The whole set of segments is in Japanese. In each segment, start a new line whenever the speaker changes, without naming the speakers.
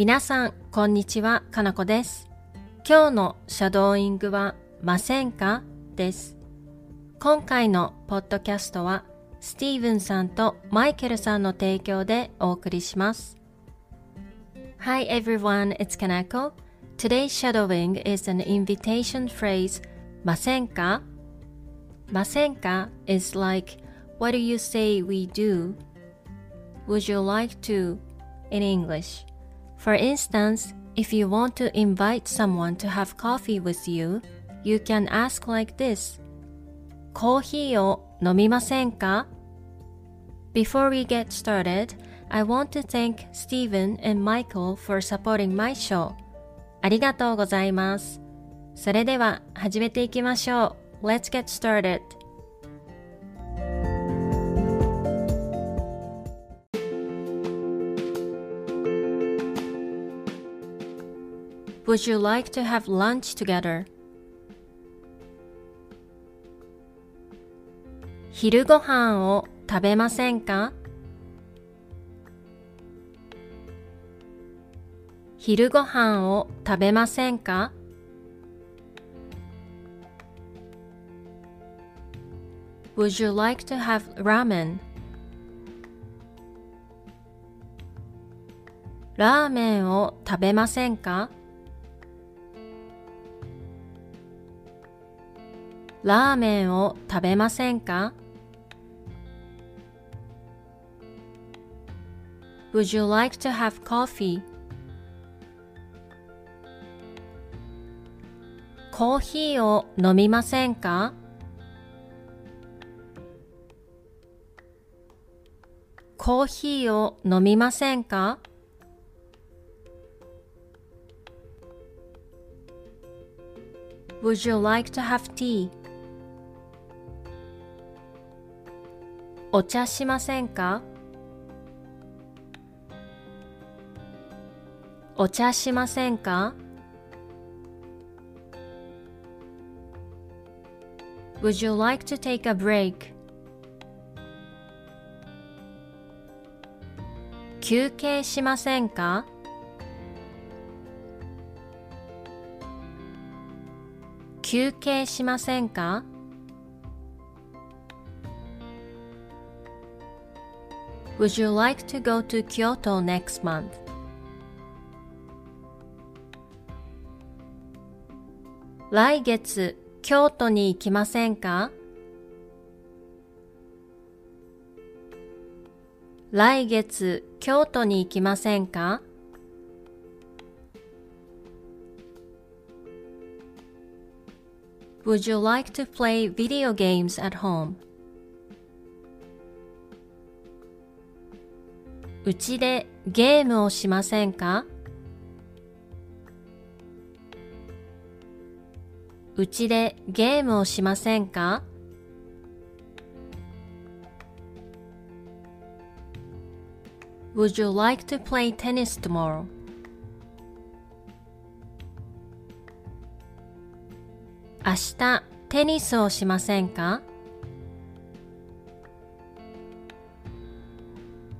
皆さん、こんにちは、かなこです。今日のシャドーイングは、ませんかです。今回のポッドキャストは、スティーブンさんとマイケルさんの提供でお送りします。Hi everyone, it's Kanako. Today's shadowing is an invitation phrase, ませんかませんか is like, what do you say we do? Would you like to? in English. For instance, if you want to invite someone to have coffee with you, you can ask like this. コーヒーを飲みませんか Before we get started, I want to thank Stephen and Michael for supporting my show. ありがとうございます。それでは始めていきましょう。Let's get started. Would you like to have lunch together? 昼ご飯を食べませんか昼ご飯を食べませんか Would you like to have ramen? ラーメンを食べませんかラーメンを食べませんか Would you like to have coffee? コーヒーを飲みませんかコーヒーを飲みませんか Would you like to have tea? お茶しませんか？お茶しませんか？Would you like to take a break? 休憩しませんか？休憩しませんか？Would you like to go to Kyoto next month? 来月京都に行きませんか来月京都に行きませんか Would you like to play video games at home? うちでゲームをしませんか？うちでゲームをしませんか？Would you like to play tennis tomorrow? 明日テニスをしませんか？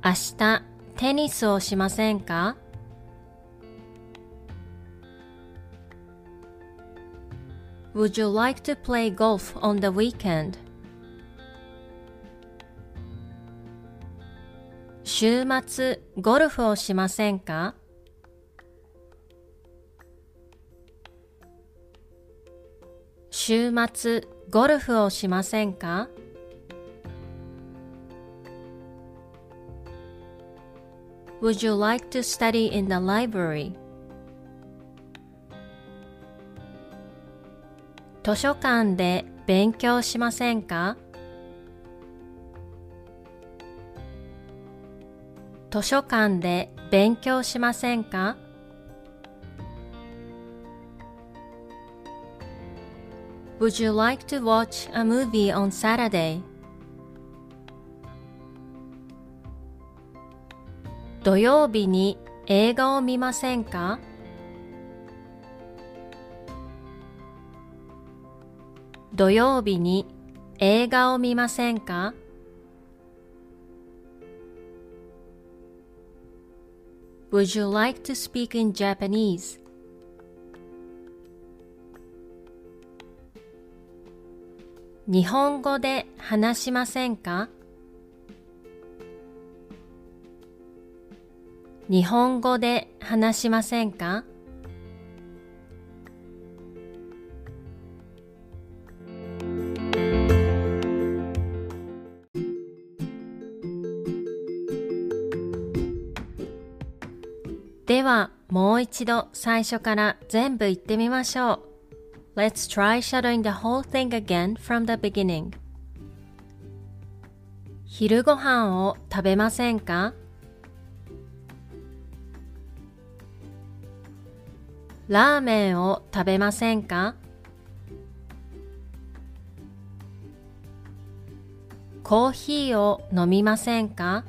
明日テニスをしませんか Would you like to play golf on the weekend? 週末ゴルフをしませんか週末ゴルフをしませんか Would you like to study in the library? 図書館で勉強しませんか図書館で勉強しませんか Would you like to watch a movie on Saturday? 土曜日に映画を見ませんか？土曜日に映画を見ませんか？Would you like to speak in Japanese? 日本語で話しませんか？日本語で話しませんかではもう一度最初から全部言ってみましょう。Let's try shadowing the whole thing again from the beginning. 昼ご飯を食べませんかラーメンを食べませんか？コーヒーを飲みませんか？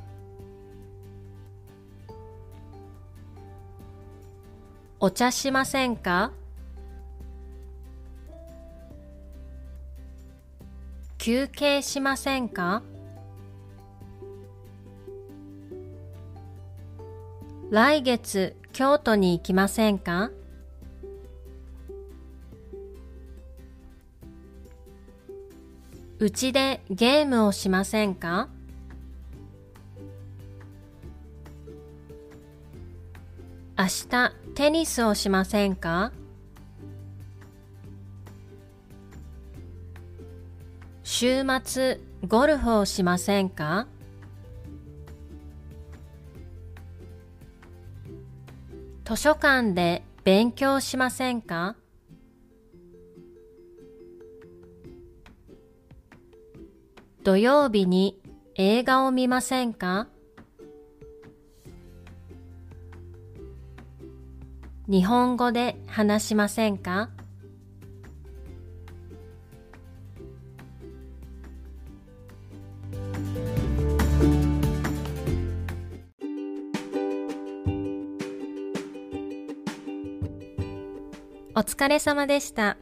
お茶しませんか？休憩しませんか？来月京都に行きませんか？うちでゲームをしませんか？明日テニスをしませんか？週末ゴルフをしませんか？図書館で勉強しませんか？土曜日に映画を見ませんか？日本語で話しませんか？お疲れ様でした。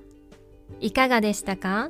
いかがでしたか？